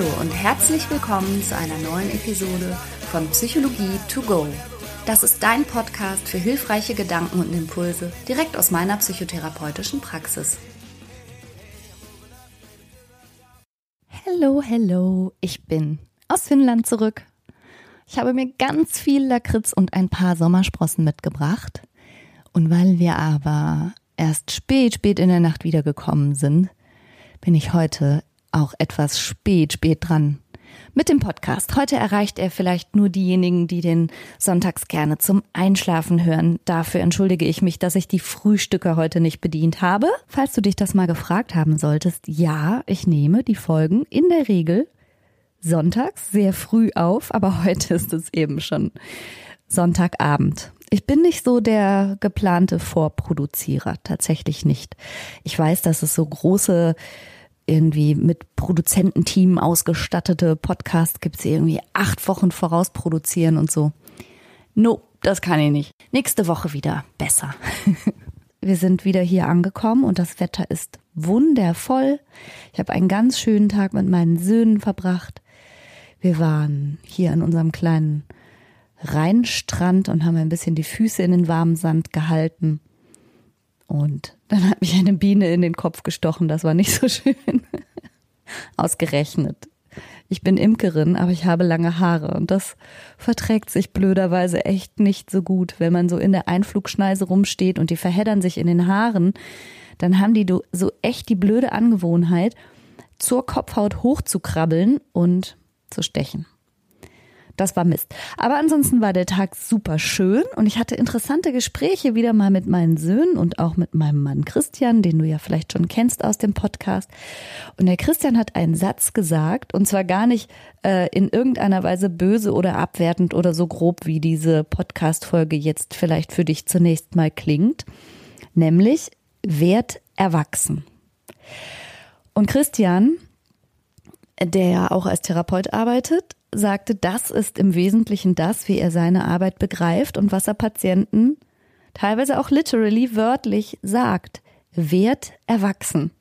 Hallo und herzlich willkommen zu einer neuen Episode von Psychologie to go. Das ist dein Podcast für hilfreiche Gedanken und Impulse direkt aus meiner psychotherapeutischen Praxis. Hallo, hallo, ich bin aus Finnland zurück. Ich habe mir ganz viel Lakritz und ein paar Sommersprossen mitgebracht. Und weil wir aber erst spät, spät in der Nacht wiedergekommen sind, bin ich heute auch etwas spät, spät dran mit dem Podcast. Heute erreicht er vielleicht nur diejenigen, die den sonntags gerne zum Einschlafen hören. Dafür entschuldige ich mich, dass ich die Frühstücke heute nicht bedient habe. Falls du dich das mal gefragt haben solltest, ja, ich nehme die Folgen in der Regel sonntags sehr früh auf, aber heute ist es eben schon Sonntagabend. Ich bin nicht so der geplante Vorproduzierer, tatsächlich nicht. Ich weiß, dass es so große irgendwie mit Produzententeam ausgestattete Podcasts gibt, die irgendwie acht Wochen voraus produzieren und so. No, das kann ich nicht. Nächste Woche wieder besser. Wir sind wieder hier angekommen und das Wetter ist wundervoll. Ich habe einen ganz schönen Tag mit meinen Söhnen verbracht. Wir waren hier in unserem kleinen Rheinstrand und haben ein bisschen die Füße in den warmen Sand gehalten. Und dann hat mich eine Biene in den Kopf gestochen. Das war nicht so schön. Ausgerechnet. Ich bin Imkerin, aber ich habe lange Haare und das verträgt sich blöderweise echt nicht so gut. Wenn man so in der Einflugschneise rumsteht und die verheddern sich in den Haaren, dann haben die so echt die blöde Angewohnheit, zur Kopfhaut hochzukrabbeln und zu stechen. Das war Mist. Aber ansonsten war der Tag super schön und ich hatte interessante Gespräche wieder mal mit meinen Söhnen und auch mit meinem Mann Christian, den du ja vielleicht schon kennst aus dem Podcast. Und der Christian hat einen Satz gesagt und zwar gar nicht äh, in irgendeiner Weise böse oder abwertend oder so grob, wie diese Podcast-Folge jetzt vielleicht für dich zunächst mal klingt, nämlich werd erwachsen. Und Christian, der ja auch als Therapeut arbeitet, sagte, das ist im Wesentlichen das, wie er seine Arbeit begreift und was er Patienten teilweise auch literally wörtlich sagt. Werd erwachsen.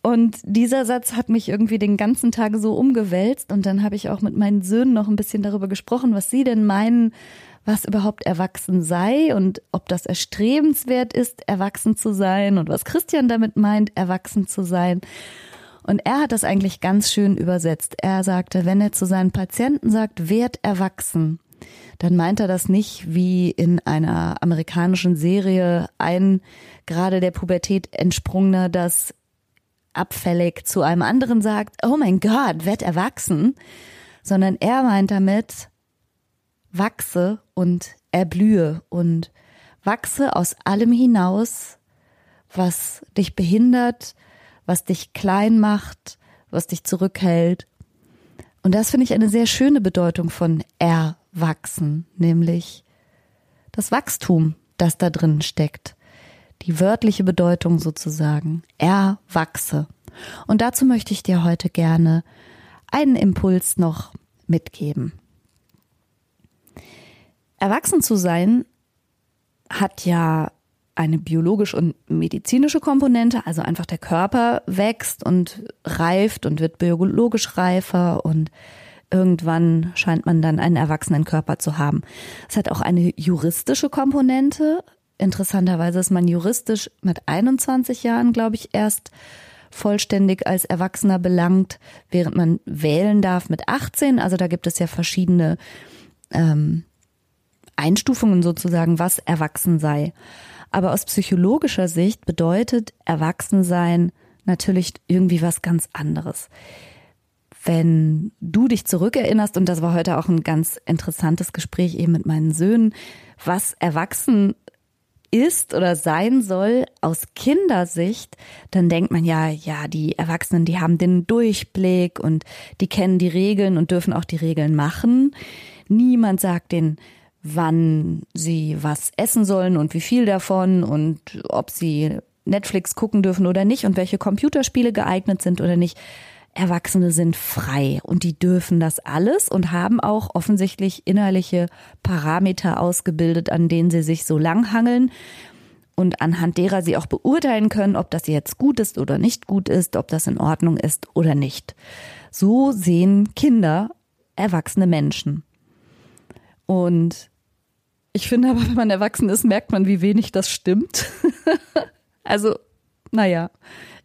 Und dieser Satz hat mich irgendwie den ganzen Tag so umgewälzt und dann habe ich auch mit meinen Söhnen noch ein bisschen darüber gesprochen, was sie denn meinen, was überhaupt erwachsen sei und ob das erstrebenswert ist, erwachsen zu sein und was Christian damit meint, erwachsen zu sein. Und er hat das eigentlich ganz schön übersetzt. Er sagte, wenn er zu seinen Patienten sagt, werd erwachsen, dann meint er das nicht wie in einer amerikanischen Serie ein gerade der Pubertät entsprungener, das abfällig zu einem anderen sagt, oh mein Gott, werd erwachsen, sondern er meint damit, wachse und erblühe und wachse aus allem hinaus, was dich behindert, was dich klein macht, was dich zurückhält. Und das finde ich eine sehr schöne Bedeutung von erwachsen, nämlich das Wachstum, das da drin steckt. Die wörtliche Bedeutung sozusagen. Erwachse. Und dazu möchte ich dir heute gerne einen Impuls noch mitgeben. Erwachsen zu sein hat ja eine biologisch und medizinische Komponente, also einfach der Körper wächst und reift und wird biologisch reifer und irgendwann scheint man dann einen erwachsenen Körper zu haben. Es hat auch eine juristische Komponente. Interessanterweise ist man juristisch mit 21 Jahren, glaube ich, erst vollständig als Erwachsener belangt, während man wählen darf mit 18. Also da gibt es ja verschiedene ähm, Einstufungen sozusagen, was erwachsen sei. Aber aus psychologischer Sicht bedeutet Erwachsensein natürlich irgendwie was ganz anderes. Wenn du dich zurückerinnerst, und das war heute auch ein ganz interessantes Gespräch eben mit meinen Söhnen, was erwachsen ist oder sein soll aus Kindersicht, dann denkt man ja, ja, die Erwachsenen, die haben den Durchblick und die kennen die Regeln und dürfen auch die Regeln machen. Niemand sagt den wann sie was essen sollen und wie viel davon und ob sie Netflix gucken dürfen oder nicht und welche Computerspiele geeignet sind oder nicht. Erwachsene sind frei und die dürfen das alles und haben auch offensichtlich innerliche Parameter ausgebildet, an denen sie sich so langhangeln und anhand derer sie auch beurteilen können, ob das jetzt gut ist oder nicht gut ist, ob das in Ordnung ist oder nicht. So sehen Kinder erwachsene Menschen. Und ich finde aber, wenn man erwachsen ist, merkt man, wie wenig das stimmt. also, naja,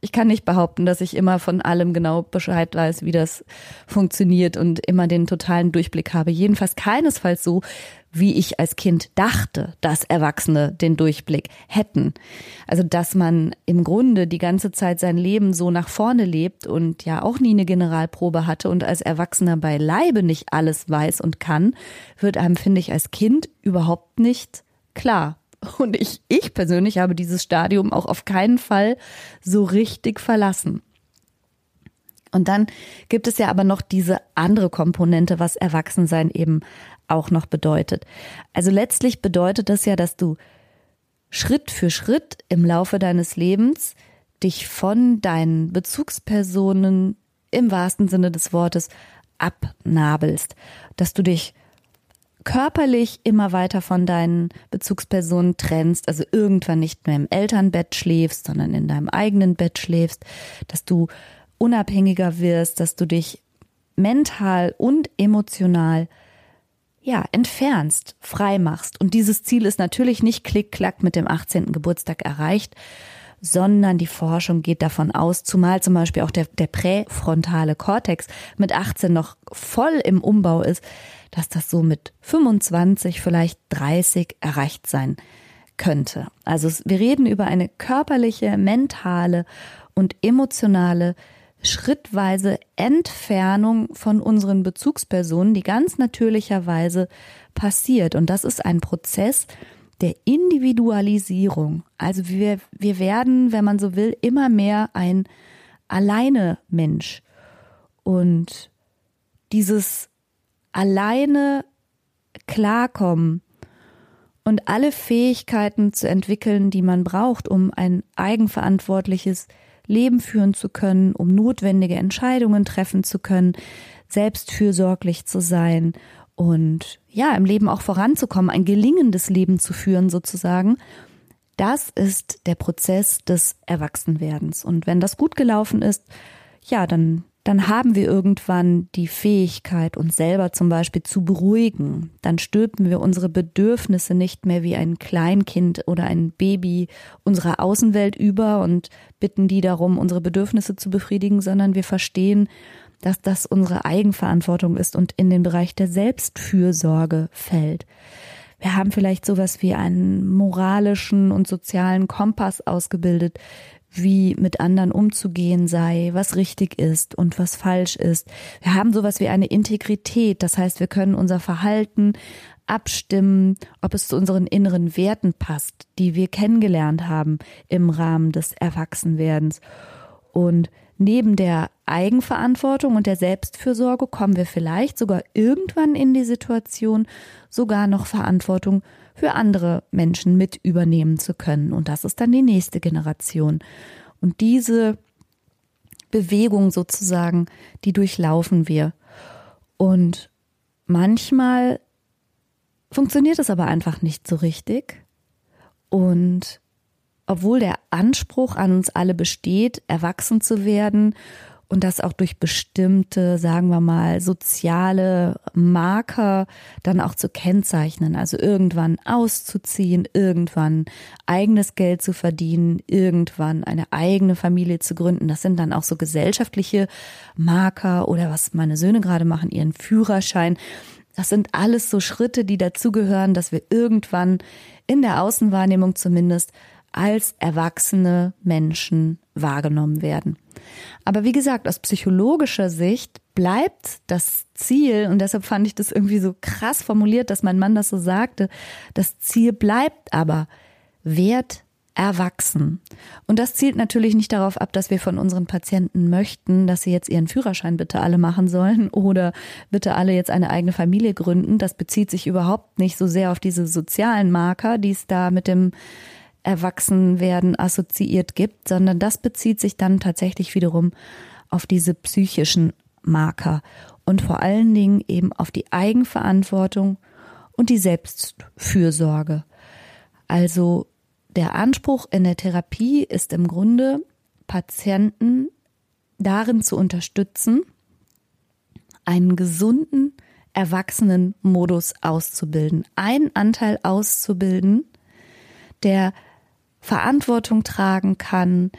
ich kann nicht behaupten, dass ich immer von allem genau Bescheid weiß, wie das funktioniert und immer den totalen Durchblick habe. Jedenfalls keinesfalls so, wie ich als Kind dachte, dass Erwachsene den Durchblick hätten. Also, dass man im Grunde die ganze Zeit sein Leben so nach vorne lebt und ja auch nie eine Generalprobe hatte und als Erwachsener beileibe nicht alles weiß und kann, wird einem, finde ich, als Kind überhaupt nicht klar. Und ich, ich persönlich habe dieses Stadium auch auf keinen Fall so richtig verlassen. Und dann gibt es ja aber noch diese andere Komponente, was Erwachsensein eben auch noch bedeutet. Also letztlich bedeutet das ja, dass du Schritt für Schritt im Laufe deines Lebens dich von deinen Bezugspersonen im wahrsten Sinne des Wortes abnabelst, dass du dich körperlich immer weiter von deinen Bezugspersonen trennst, also irgendwann nicht mehr im Elternbett schläfst, sondern in deinem eigenen Bett schläfst, dass du unabhängiger wirst, dass du dich mental und emotional ja, entfernst, frei machst. Und dieses Ziel ist natürlich nicht klick-klack mit dem 18. Geburtstag erreicht, sondern die Forschung geht davon aus, zumal zum Beispiel auch der, der präfrontale Kortex mit 18 noch voll im Umbau ist, dass das so mit 25, vielleicht 30 erreicht sein könnte. Also wir reden über eine körperliche, mentale und emotionale schrittweise Entfernung von unseren Bezugspersonen, die ganz natürlicherweise passiert. Und das ist ein Prozess der Individualisierung. Also wir, wir werden, wenn man so will, immer mehr ein alleine Mensch. Und dieses alleine klarkommen und alle Fähigkeiten zu entwickeln, die man braucht, um ein eigenverantwortliches Leben führen zu können, um notwendige Entscheidungen treffen zu können, selbstfürsorglich zu sein und ja, im Leben auch voranzukommen, ein gelingendes Leben zu führen sozusagen. Das ist der Prozess des Erwachsenwerdens. Und wenn das gut gelaufen ist, ja, dann dann haben wir irgendwann die Fähigkeit, uns selber zum Beispiel zu beruhigen. Dann stülpen wir unsere Bedürfnisse nicht mehr wie ein Kleinkind oder ein Baby unserer Außenwelt über und bitten die darum, unsere Bedürfnisse zu befriedigen, sondern wir verstehen, dass das unsere Eigenverantwortung ist und in den Bereich der Selbstfürsorge fällt. Wir haben vielleicht sowas wie einen moralischen und sozialen Kompass ausgebildet, wie mit anderen umzugehen sei, was richtig ist und was falsch ist. Wir haben sowas wie eine Integrität, das heißt, wir können unser Verhalten abstimmen, ob es zu unseren inneren Werten passt, die wir kennengelernt haben im Rahmen des Erwachsenwerdens. Und neben der Eigenverantwortung und der Selbstfürsorge kommen wir vielleicht sogar irgendwann in die Situation, sogar noch Verantwortung für andere Menschen mit übernehmen zu können. Und das ist dann die nächste Generation. Und diese Bewegung sozusagen, die durchlaufen wir. Und manchmal funktioniert es aber einfach nicht so richtig. Und obwohl der Anspruch an uns alle besteht, erwachsen zu werden und das auch durch bestimmte, sagen wir mal, soziale Marker dann auch zu kennzeichnen. Also irgendwann auszuziehen, irgendwann eigenes Geld zu verdienen, irgendwann eine eigene Familie zu gründen. Das sind dann auch so gesellschaftliche Marker oder was meine Söhne gerade machen, ihren Führerschein. Das sind alles so Schritte, die dazugehören, dass wir irgendwann in der Außenwahrnehmung zumindest als erwachsene Menschen wahrgenommen werden. Aber wie gesagt, aus psychologischer Sicht bleibt das Ziel, und deshalb fand ich das irgendwie so krass formuliert, dass mein Mann das so sagte, das Ziel bleibt aber Wert erwachsen. Und das zielt natürlich nicht darauf ab, dass wir von unseren Patienten möchten, dass sie jetzt ihren Führerschein bitte alle machen sollen oder bitte alle jetzt eine eigene Familie gründen. Das bezieht sich überhaupt nicht so sehr auf diese sozialen Marker, die es da mit dem Erwachsenwerden assoziiert gibt, sondern das bezieht sich dann tatsächlich wiederum auf diese psychischen Marker und vor allen Dingen eben auf die Eigenverantwortung und die Selbstfürsorge. Also der Anspruch in der Therapie ist im Grunde, Patienten darin zu unterstützen, einen gesunden, erwachsenen Modus auszubilden. Einen Anteil auszubilden, der Verantwortung tragen kann,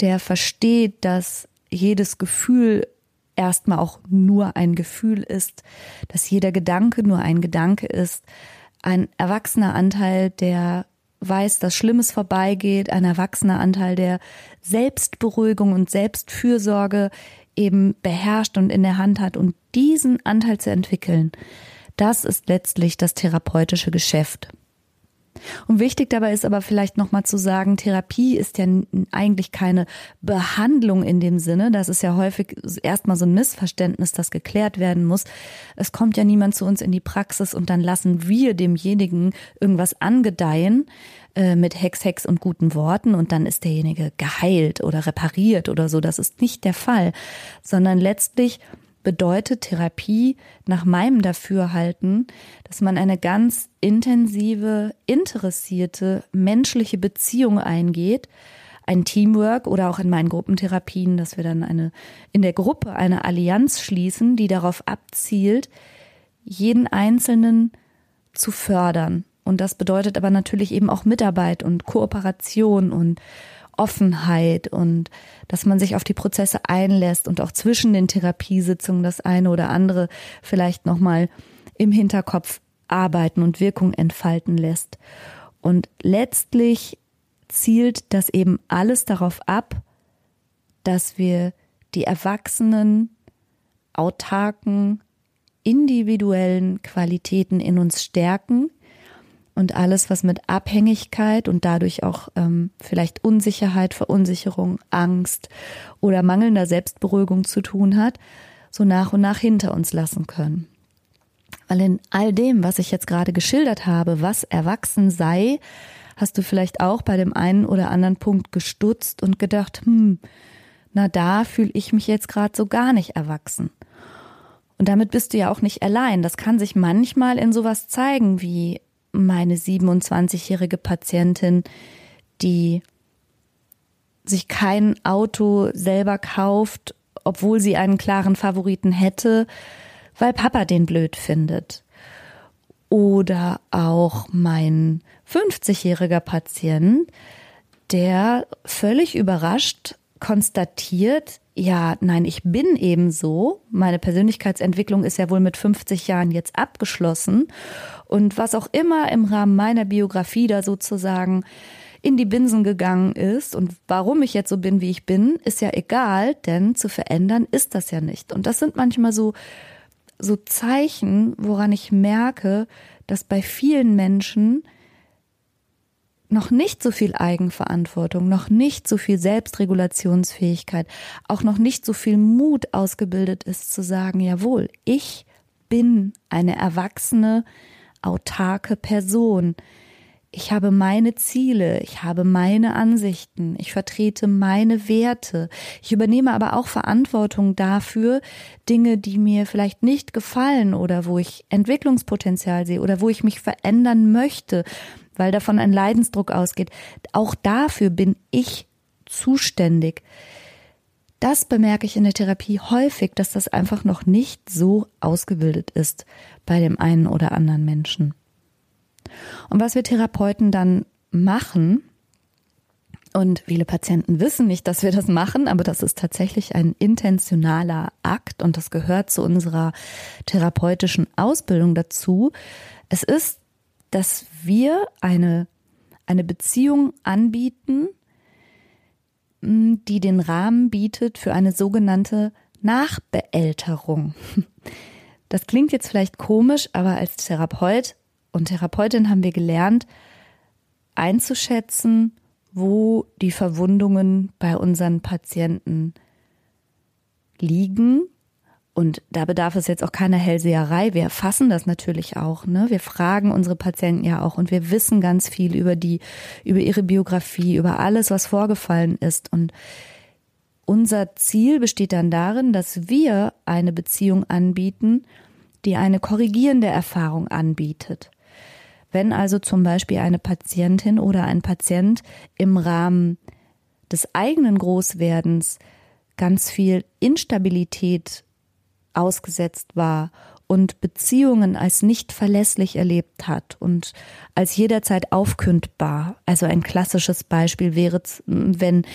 der versteht, dass jedes Gefühl erstmal auch nur ein Gefühl ist, dass jeder Gedanke nur ein Gedanke ist, ein erwachsener Anteil, der weiß, dass Schlimmes vorbeigeht, ein erwachsener Anteil, der Selbstberuhigung und Selbstfürsorge eben beherrscht und in der Hand hat und diesen Anteil zu entwickeln, das ist letztlich das therapeutische Geschäft. Und wichtig dabei ist aber vielleicht nochmal zu sagen, Therapie ist ja eigentlich keine Behandlung in dem Sinne. Das ist ja häufig erstmal so ein Missverständnis, das geklärt werden muss. Es kommt ja niemand zu uns in die Praxis und dann lassen wir demjenigen irgendwas angedeihen äh, mit Hex, Hex und guten Worten und dann ist derjenige geheilt oder repariert oder so. Das ist nicht der Fall, sondern letztlich bedeutet Therapie nach meinem Dafürhalten, dass man eine ganz intensive, interessierte menschliche Beziehung eingeht, ein Teamwork oder auch in meinen Gruppentherapien, dass wir dann eine in der Gruppe eine Allianz schließen, die darauf abzielt, jeden Einzelnen zu fördern. Und das bedeutet aber natürlich eben auch Mitarbeit und Kooperation und Offenheit und dass man sich auf die Prozesse einlässt und auch zwischen den Therapiesitzungen das eine oder andere vielleicht nochmal im Hinterkopf arbeiten und Wirkung entfalten lässt. Und letztlich zielt das eben alles darauf ab, dass wir die erwachsenen, autarken, individuellen Qualitäten in uns stärken, und alles, was mit Abhängigkeit und dadurch auch ähm, vielleicht Unsicherheit, Verunsicherung, Angst oder mangelnder Selbstberuhigung zu tun hat, so nach und nach hinter uns lassen können. Weil in all dem, was ich jetzt gerade geschildert habe, was erwachsen sei, hast du vielleicht auch bei dem einen oder anderen Punkt gestutzt und gedacht, hm, na da fühle ich mich jetzt gerade so gar nicht erwachsen. Und damit bist du ja auch nicht allein. Das kann sich manchmal in sowas zeigen wie meine 27-jährige Patientin, die sich kein Auto selber kauft, obwohl sie einen klaren Favoriten hätte, weil Papa den blöd findet. Oder auch mein 50-jähriger Patient, der völlig überrascht konstatiert, ja, nein, ich bin eben so. Meine Persönlichkeitsentwicklung ist ja wohl mit 50 Jahren jetzt abgeschlossen. Und was auch immer im Rahmen meiner Biografie da sozusagen in die Binsen gegangen ist und warum ich jetzt so bin, wie ich bin, ist ja egal, denn zu verändern ist das ja nicht. Und das sind manchmal so, so Zeichen, woran ich merke, dass bei vielen Menschen noch nicht so viel Eigenverantwortung, noch nicht so viel Selbstregulationsfähigkeit, auch noch nicht so viel Mut ausgebildet ist zu sagen, jawohl, ich bin eine erwachsene, autarke Person. Ich habe meine Ziele, ich habe meine Ansichten, ich vertrete meine Werte. Ich übernehme aber auch Verantwortung dafür, Dinge, die mir vielleicht nicht gefallen oder wo ich Entwicklungspotenzial sehe oder wo ich mich verändern möchte, weil davon ein Leidensdruck ausgeht. Auch dafür bin ich zuständig. Das bemerke ich in der Therapie häufig, dass das einfach noch nicht so ausgebildet ist bei dem einen oder anderen Menschen. Und was wir Therapeuten dann machen, und viele Patienten wissen nicht, dass wir das machen, aber das ist tatsächlich ein intentionaler Akt und das gehört zu unserer therapeutischen Ausbildung dazu. Es ist, dass wir eine, eine Beziehung anbieten, die den Rahmen bietet für eine sogenannte Nachbeälterung. Das klingt jetzt vielleicht komisch, aber als Therapeut und Therapeutin haben wir gelernt, einzuschätzen, wo die Verwundungen bei unseren Patienten liegen. Und da bedarf es jetzt auch keiner Hellseherei. Wir erfassen das natürlich auch. Ne? Wir fragen unsere Patienten ja auch und wir wissen ganz viel über die, über ihre Biografie, über alles, was vorgefallen ist. Und unser Ziel besteht dann darin, dass wir eine Beziehung anbieten, die eine korrigierende Erfahrung anbietet. Wenn also zum Beispiel eine Patientin oder ein Patient im Rahmen des eigenen Großwerdens ganz viel Instabilität ausgesetzt war und Beziehungen als nicht verlässlich erlebt hat und als jederzeit aufkündbar. Also ein klassisches Beispiel wäre, wenn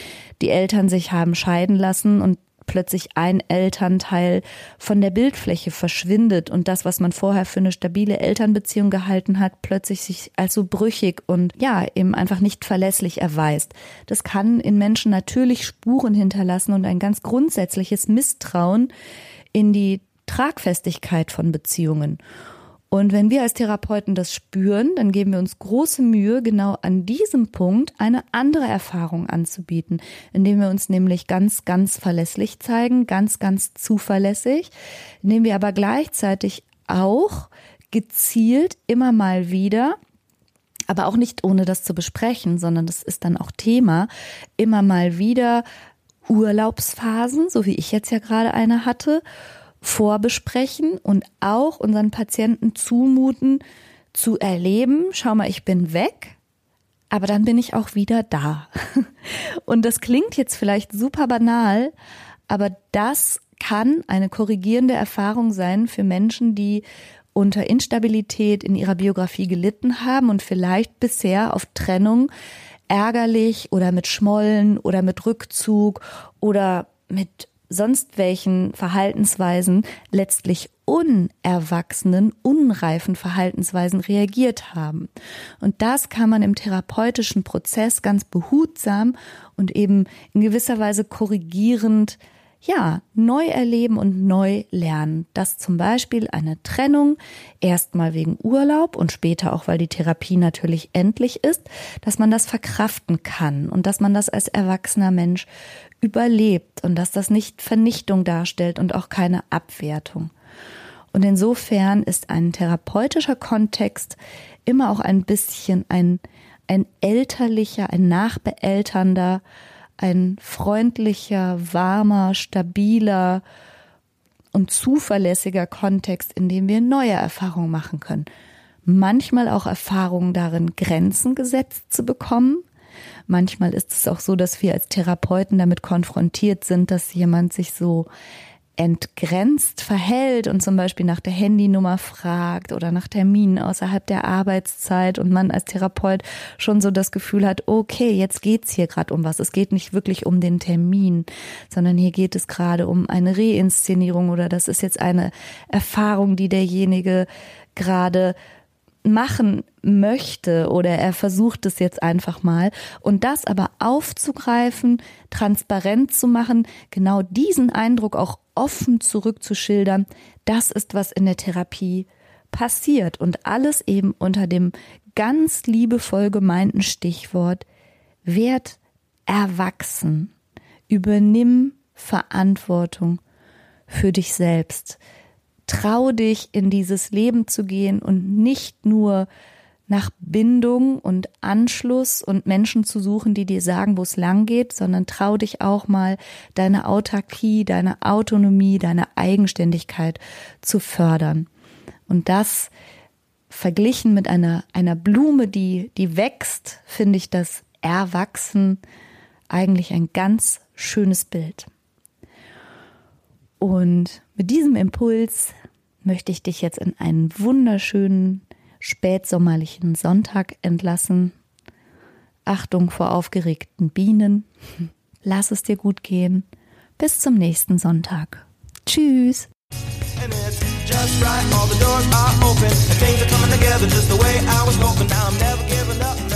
die Eltern sich haben scheiden lassen und plötzlich ein Elternteil von der Bildfläche verschwindet und das, was man vorher für eine stabile Elternbeziehung gehalten hat, plötzlich sich als so brüchig und ja, eben einfach nicht verlässlich erweist. Das kann in Menschen natürlich Spuren hinterlassen und ein ganz grundsätzliches Misstrauen in die Tragfestigkeit von Beziehungen. Und wenn wir als Therapeuten das spüren, dann geben wir uns große Mühe, genau an diesem Punkt eine andere Erfahrung anzubieten, indem wir uns nämlich ganz, ganz verlässlich zeigen, ganz, ganz zuverlässig, indem wir aber gleichzeitig auch gezielt immer mal wieder aber auch nicht ohne das zu besprechen, sondern das ist dann auch Thema, immer mal wieder Urlaubsphasen, so wie ich jetzt ja gerade eine hatte, vorbesprechen und auch unseren Patienten zumuten, zu erleben, schau mal, ich bin weg, aber dann bin ich auch wieder da. Und das klingt jetzt vielleicht super banal, aber das kann eine korrigierende Erfahrung sein für Menschen, die unter Instabilität in ihrer Biografie gelitten haben und vielleicht bisher auf Trennung ärgerlich oder mit Schmollen oder mit Rückzug oder mit sonst welchen Verhaltensweisen letztlich unerwachsenen, unreifen Verhaltensweisen reagiert haben. Und das kann man im therapeutischen Prozess ganz behutsam und eben in gewisser Weise korrigierend ja, neu erleben und neu lernen. Dass zum Beispiel eine Trennung erstmal wegen Urlaub und später auch, weil die Therapie natürlich endlich ist, dass man das verkraften kann und dass man das als erwachsener Mensch überlebt und dass das nicht Vernichtung darstellt und auch keine Abwertung. Und insofern ist ein therapeutischer Kontext immer auch ein bisschen ein, ein elterlicher, ein nachbeelternder, ein freundlicher, warmer, stabiler und zuverlässiger Kontext, in dem wir neue Erfahrungen machen können. Manchmal auch Erfahrungen darin, Grenzen gesetzt zu bekommen, Manchmal ist es auch so, dass wir als Therapeuten damit konfrontiert sind, dass jemand sich so entgrenzt verhält und zum Beispiel nach der Handynummer fragt oder nach Terminen außerhalb der Arbeitszeit und man als Therapeut schon so das Gefühl hat, okay, jetzt geht's hier gerade um was. Es geht nicht wirklich um den Termin, sondern hier geht es gerade um eine Reinszenierung oder das ist jetzt eine Erfahrung, die derjenige gerade machen möchte oder er versucht es jetzt einfach mal und das aber aufzugreifen, transparent zu machen, genau diesen Eindruck auch offen zurückzuschildern, das ist was in der Therapie passiert. Und alles eben unter dem ganz liebevoll gemeinten Stichwort werd erwachsen, übernimm Verantwortung für dich selbst. Trau dich in dieses Leben zu gehen und nicht nur nach Bindung und Anschluss und Menschen zu suchen, die dir sagen, wo es lang geht, sondern trau dich auch mal deine Autarkie, deine Autonomie, deine Eigenständigkeit zu fördern. Und das verglichen mit einer, einer Blume, die, die wächst, finde ich das Erwachsen eigentlich ein ganz schönes Bild. Und mit diesem Impuls möchte ich dich jetzt in einen wunderschönen spätsommerlichen Sonntag entlassen. Achtung vor aufgeregten Bienen. Lass es dir gut gehen. Bis zum nächsten Sonntag. Tschüss. just right. All the doors are open. And things are coming together just the way I was hoping. Now I'm never giving up.